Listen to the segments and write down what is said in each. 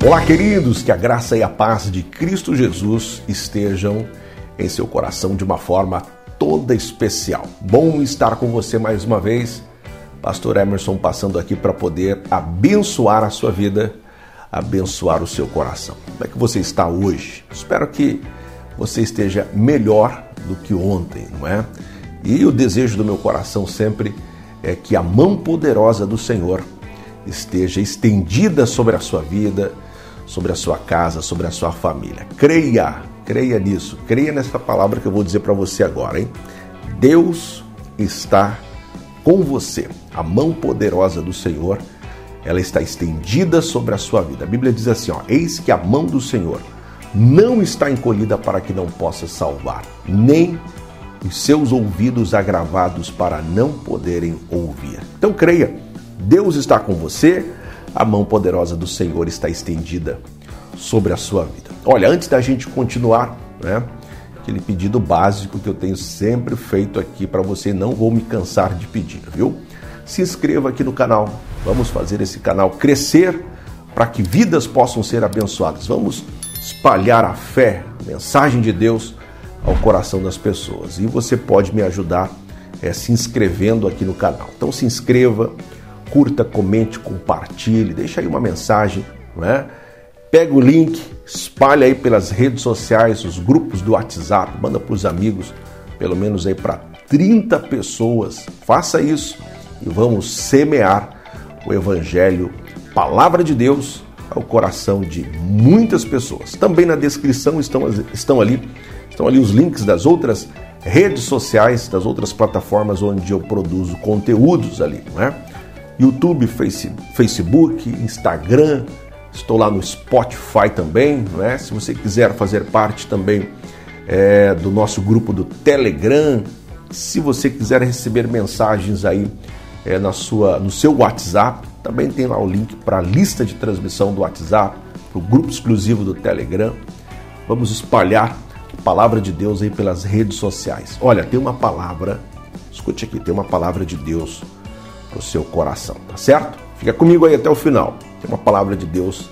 Olá, queridos, que a graça e a paz de Cristo Jesus estejam em seu coração de uma forma toda especial. Bom estar com você mais uma vez. Pastor Emerson passando aqui para poder abençoar a sua vida, abençoar o seu coração. Como é que você está hoje? Espero que você esteja melhor do que ontem, não é? E o desejo do meu coração sempre é que a mão poderosa do Senhor esteja estendida sobre a sua vida, sobre a sua casa, sobre a sua família. Creia, creia nisso, creia nessa palavra que eu vou dizer para você agora, hein? Deus está com você. A mão poderosa do Senhor, ela está estendida sobre a sua vida. A Bíblia diz assim, ó: Eis que a mão do Senhor não está encolhida para que não possa salvar, nem os seus ouvidos agravados para não poderem ouvir. Então creia, Deus está com você, a mão poderosa do Senhor está estendida sobre a sua vida. Olha, antes da gente continuar, né? Aquele pedido básico que eu tenho sempre feito aqui para você, não vou me cansar de pedir, viu? Se inscreva aqui no canal. Vamos fazer esse canal crescer para que vidas possam ser abençoadas. Vamos espalhar a fé, a mensagem de Deus ao coração das pessoas. E você pode me ajudar é, se inscrevendo aqui no canal. Então se inscreva, curta, comente, compartilhe, deixa aí uma mensagem, não é? Pega o link, espalha aí pelas redes sociais, os grupos do WhatsApp, manda para os amigos, pelo menos aí para 30 pessoas. Faça isso e vamos semear o evangelho, palavra de Deus ao coração de muitas pessoas. Também na descrição estão, estão ali estão ali os links das outras redes sociais, das outras plataformas onde eu produzo conteúdos ali, não é? YouTube, face, Facebook, Instagram, estou lá no Spotify também, não é? Se você quiser fazer parte também é, do nosso grupo do Telegram, se você quiser receber mensagens aí é, na sua, no seu WhatsApp, também tem lá o link para a lista de transmissão do WhatsApp, para o grupo exclusivo do Telegram. Vamos espalhar a palavra de Deus aí pelas redes sociais. Olha, tem uma palavra, escute aqui, tem uma palavra de Deus para o seu coração, tá certo? Fica comigo aí até o final. Tem uma palavra de Deus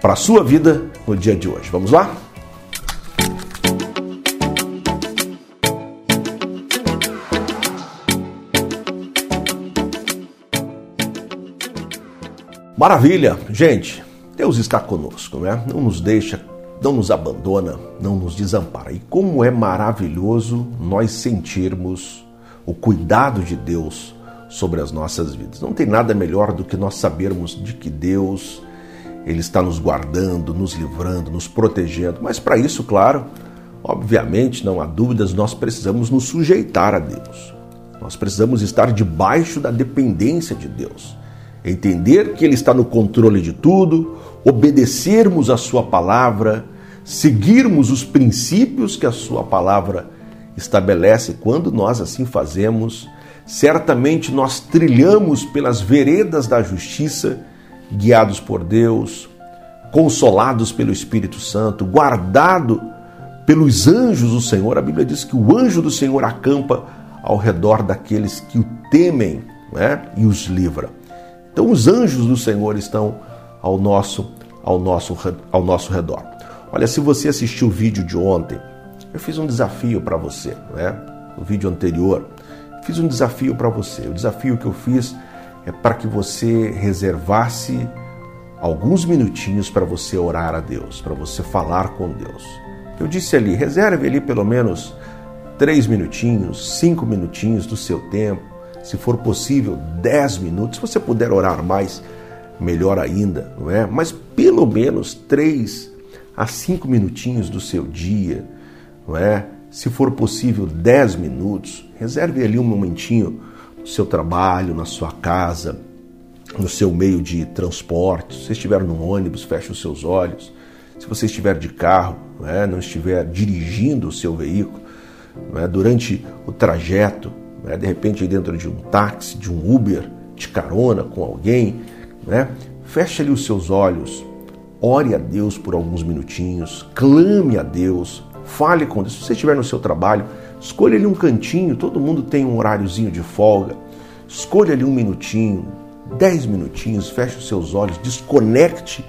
para a sua vida no dia de hoje. Vamos lá? Maravilha, gente. Deus está conosco, né? Não nos deixa, não nos abandona, não nos desampara. E como é maravilhoso nós sentirmos o cuidado de Deus sobre as nossas vidas. Não tem nada melhor do que nós sabermos de que Deus ele está nos guardando, nos livrando, nos protegendo. Mas para isso, claro, obviamente, não há dúvidas, nós precisamos nos sujeitar a Deus. Nós precisamos estar debaixo da dependência de Deus. Entender que Ele está no controle de tudo, obedecermos a Sua palavra, seguirmos os princípios que a Sua palavra estabelece. Quando nós assim fazemos, certamente nós trilhamos pelas veredas da justiça, guiados por Deus, consolados pelo Espírito Santo, guardado pelos anjos do Senhor. A Bíblia diz que o anjo do Senhor acampa ao redor daqueles que o temem né? e os livra. Então os anjos do Senhor estão ao nosso, ao nosso, ao nosso redor. Olha, se você assistiu o vídeo de ontem, eu fiz um desafio para você, né? O vídeo anterior Fiz um desafio para você. O desafio que eu fiz é para que você reservasse alguns minutinhos para você orar a Deus, para você falar com Deus. Eu disse ali, reserve ali pelo menos três minutinhos, cinco minutinhos do seu tempo, se for possível, dez minutos. Se você puder orar mais, melhor ainda, não é? Mas pelo menos três a cinco minutinhos do seu dia, não é? Se for possível, 10 minutos, reserve ali um momentinho no seu trabalho, na sua casa, no seu meio de transporte. Se você estiver no ônibus, feche os seus olhos. Se você estiver de carro, não, é, não estiver dirigindo o seu veículo, é, durante o trajeto, é, de repente dentro de um táxi, de um Uber, de carona com alguém, né, feche ali os seus olhos, ore a Deus por alguns minutinhos, clame a Deus, Fale com Deus. Se você estiver no seu trabalho, escolha ali um cantinho, todo mundo tem um horáriozinho de folga. Escolha ali um minutinho, dez minutinhos, feche os seus olhos, desconecte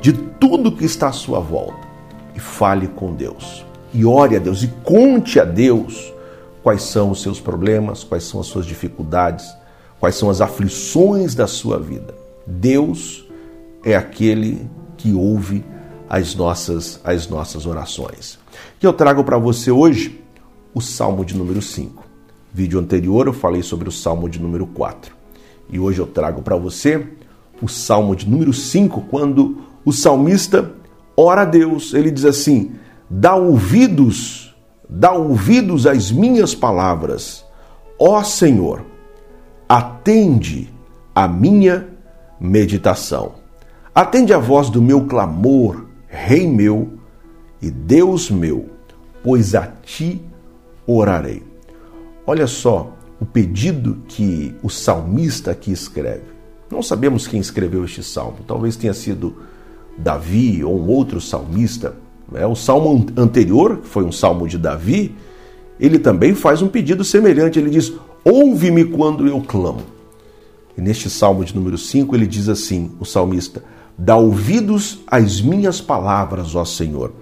de tudo que está à sua volta e fale com Deus. E ore a Deus e conte a Deus quais são os seus problemas, quais são as suas dificuldades, quais são as aflições da sua vida. Deus é aquele que ouve as nossas, as nossas orações. E eu trago para você hoje o Salmo de número 5. Vídeo anterior eu falei sobre o Salmo de número 4. E hoje eu trago para você o Salmo de número 5, quando o salmista ora a Deus. Ele diz assim: Dá ouvidos, dá ouvidos às minhas palavras. Ó Senhor, atende a minha meditação. Atende a voz do meu clamor, Rei meu e Deus meu, pois a ti orarei. Olha só o pedido que o salmista aqui escreve. Não sabemos quem escreveu este salmo, talvez tenha sido Davi ou um outro salmista. Né? O salmo anterior, que foi um salmo de Davi, ele também faz um pedido semelhante. Ele diz: Ouve-me quando eu clamo. E neste salmo de número 5, ele diz assim: o salmista, dá ouvidos às minhas palavras, ó Senhor.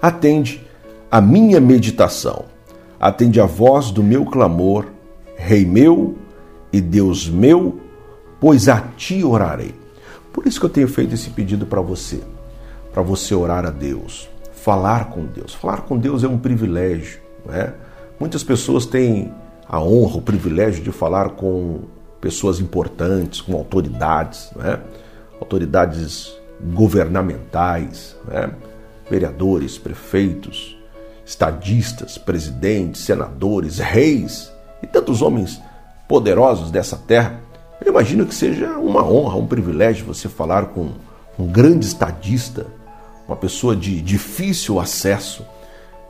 Atende a minha meditação, atende a voz do meu clamor, Rei meu e Deus meu pois a ti orarei. Por isso que eu tenho feito esse pedido para você, para você orar a Deus, falar com Deus. Falar com Deus é um privilégio, não é? Muitas pessoas têm a honra, o privilégio de falar com pessoas importantes, com autoridades, não é? Autoridades governamentais, é? vereadores, prefeitos, estadistas, presidentes, senadores, reis e tantos homens poderosos dessa terra eu imagino que seja uma honra, um privilégio você falar com um grande estadista, uma pessoa de difícil acesso.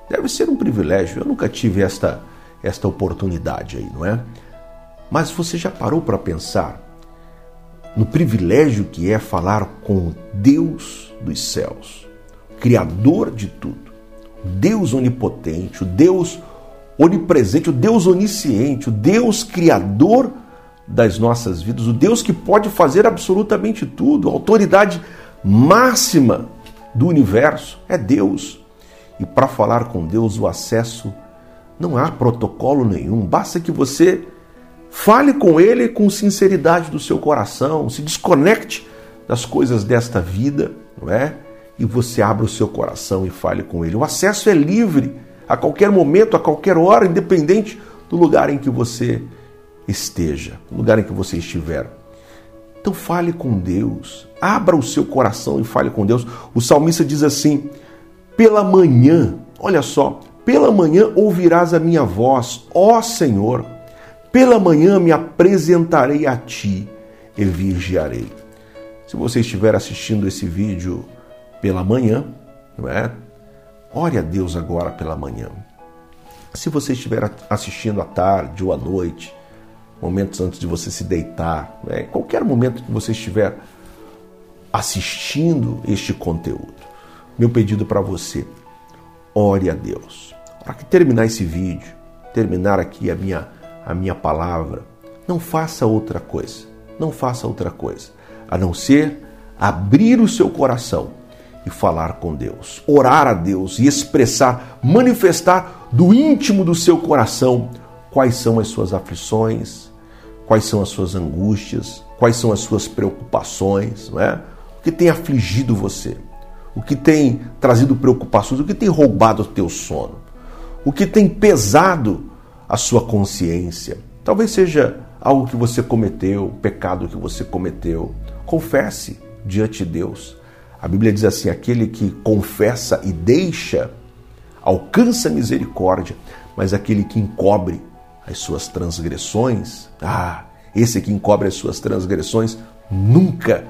Deve ser um privilégio. Eu nunca tive esta, esta oportunidade aí, não é? Mas você já parou para pensar no privilégio que é falar com Deus dos céus, Criador de tudo, Deus onipotente, o Deus onipresente, o Deus onisciente, o Deus Criador das nossas vidas, o Deus que pode fazer absolutamente tudo, a autoridade máxima do universo é Deus. E para falar com Deus, o acesso não há protocolo nenhum, basta que você fale com Ele com sinceridade do seu coração, se desconecte das coisas desta vida, não é? E você abra o seu coração e fale com Ele. O acesso é livre a qualquer momento, a qualquer hora, independente do lugar em que você esteja, no lugar em que você estiver. Então fale com Deus, abra o seu coração e fale com Deus. O salmista diz assim: pela manhã, olha só, pela manhã ouvirás a minha voz, ó Senhor, pela manhã me apresentarei a ti e vigiarei. Se você estiver assistindo esse vídeo pela manhã, não é? Ore a Deus agora pela manhã. Se você estiver assistindo à tarde ou à noite, momentos antes de você se deitar, né? qualquer momento que você estiver assistindo este conteúdo. Meu pedido para você, ore a Deus. Para que terminar esse vídeo, terminar aqui a minha, a minha palavra, não faça outra coisa, não faça outra coisa, a não ser abrir o seu coração e falar com Deus, orar a Deus e expressar, manifestar do íntimo do seu coração quais são as suas aflições, quais são as suas angústias, quais são as suas preocupações, não é? O que tem afligido você? O que tem trazido preocupações? O que tem roubado o teu sono? O que tem pesado a sua consciência? Talvez seja algo que você cometeu, pecado que você cometeu. Confesse diante de Deus. A Bíblia diz assim: aquele que confessa e deixa alcança misericórdia, mas aquele que encobre as suas transgressões, ah, esse que encobre as suas transgressões nunca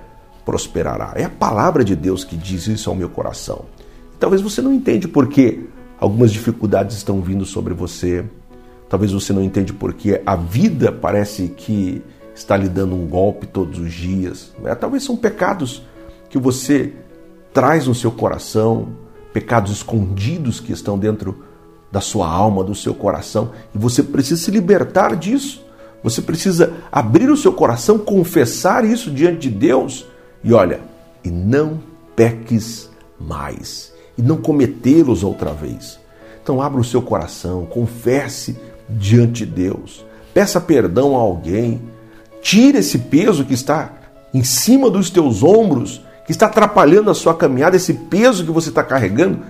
prosperará. É a palavra de Deus que diz isso ao meu coração. Talvez você não entende por que algumas dificuldades estão vindo sobre você. Talvez você não entende porque a vida parece que está lhe dando um golpe todos os dias. Né? Talvez são pecados que você traz no seu coração, pecados escondidos que estão dentro da sua alma, do seu coração, e você precisa se libertar disso. Você precisa abrir o seu coração, confessar isso diante de Deus. E olha, e não peques mais, e não cometê-los outra vez. Então abra o seu coração, confesse diante de Deus, peça perdão a alguém, tire esse peso que está em cima dos teus ombros, que está atrapalhando a sua caminhada, esse peso que você está carregando,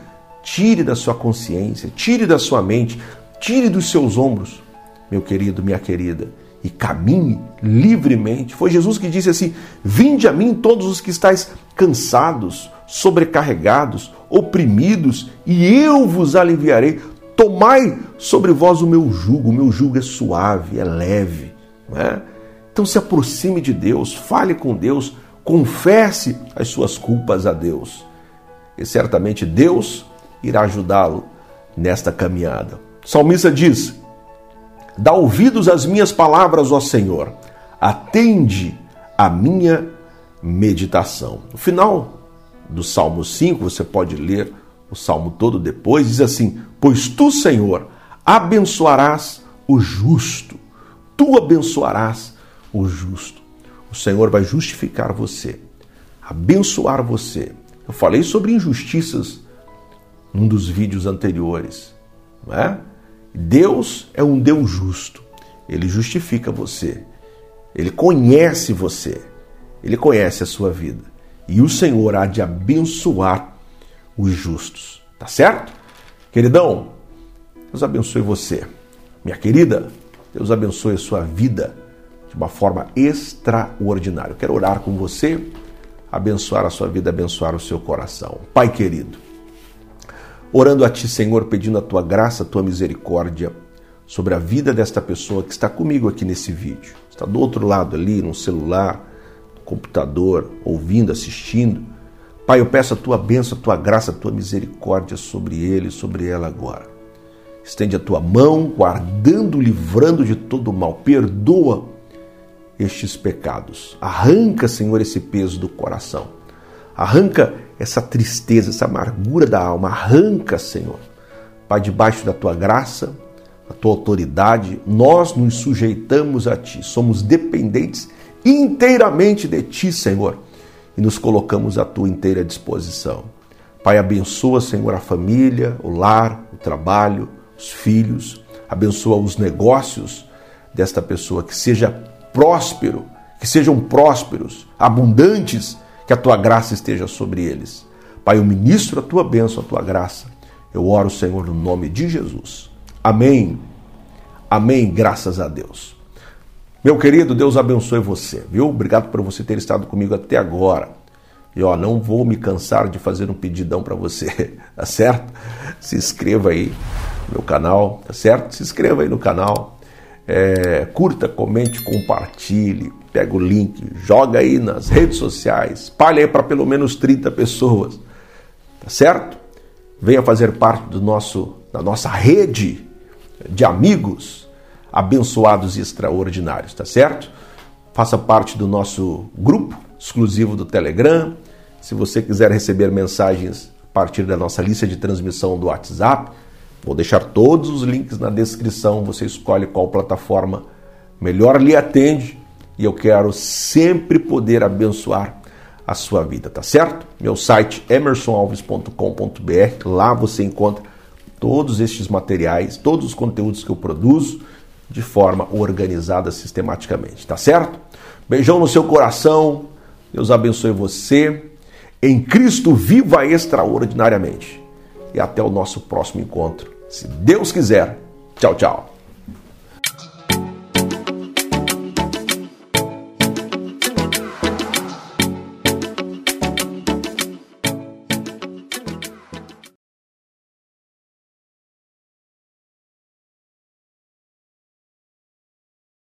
tire da sua consciência, tire da sua mente, tire dos seus ombros, meu querido, minha querida, e caminhe livremente. Foi Jesus que disse assim: Vinde a mim todos os que estáis cansados, sobrecarregados, oprimidos, e eu vos aliviarei. Tomai sobre vós o meu jugo, o meu jugo é suave, é leve. Né? Então se aproxime de Deus, fale com Deus, confesse as suas culpas a Deus. E certamente Deus irá ajudá-lo nesta caminhada. O salmista diz: Dá ouvidos às minhas palavras, ó Senhor, atende a minha meditação. No final do Salmo 5, você pode ler o salmo todo depois, diz assim: Pois tu, Senhor, abençoarás o justo, tu abençoarás o justo. O Senhor vai justificar você, abençoar você. Eu falei sobre injustiças num dos vídeos anteriores, não é? Deus é um Deus justo. Ele justifica você. Ele conhece você. Ele conhece a sua vida. E o Senhor há de abençoar os justos. Tá certo? Queridão, Deus abençoe você. Minha querida, Deus abençoe a sua vida de uma forma extraordinária. Eu quero orar com você, abençoar a sua vida, abençoar o seu coração. Pai querido, orando a Ti, Senhor, pedindo a Tua graça, a Tua misericórdia sobre a vida desta pessoa que está comigo aqui nesse vídeo. Está do outro lado ali, no celular, no computador, ouvindo, assistindo. Pai, eu peço a Tua bênção, a Tua graça, a Tua misericórdia sobre ele, sobre ela agora. Estende a Tua mão, guardando, livrando de todo mal. Perdoa estes pecados. Arranca, Senhor, esse peso do coração. Arranca essa tristeza, essa amargura da alma. Arranca, Senhor. Pai, debaixo da tua graça, da tua autoridade, nós nos sujeitamos a ti. Somos dependentes inteiramente de ti, Senhor, e nos colocamos à tua inteira disposição. Pai, abençoa, Senhor, a família, o lar, o trabalho, os filhos, abençoa os negócios desta pessoa, que seja próspero, que sejam prósperos, abundantes que a tua graça esteja sobre eles. Pai, eu ministro a tua bênção, a tua graça. Eu oro, Senhor, no nome de Jesus. Amém. Amém. Graças a Deus. Meu querido, Deus abençoe você, viu? Obrigado por você ter estado comigo até agora. E ó, não vou me cansar de fazer um pedidão para você, tá certo? Se inscreva aí no meu canal, tá certo? Se inscreva aí no canal. É, curta, comente, compartilhe pega o link, joga aí nas redes sociais, espalha aí para pelo menos 30 pessoas, tá certo? Venha fazer parte do nosso, da nossa rede de amigos abençoados e extraordinários, tá certo? Faça parte do nosso grupo exclusivo do Telegram. Se você quiser receber mensagens a partir da nossa lista de transmissão do WhatsApp, vou deixar todos os links na descrição. Você escolhe qual plataforma melhor lhe atende e eu quero sempre poder abençoar a sua vida, tá certo? Meu site emersonalves.com.br, lá você encontra todos estes materiais, todos os conteúdos que eu produzo de forma organizada sistematicamente, tá certo? Beijão no seu coração. Deus abençoe você. Em Cristo viva extraordinariamente. E até o nosso próximo encontro. Se Deus quiser. Tchau, tchau.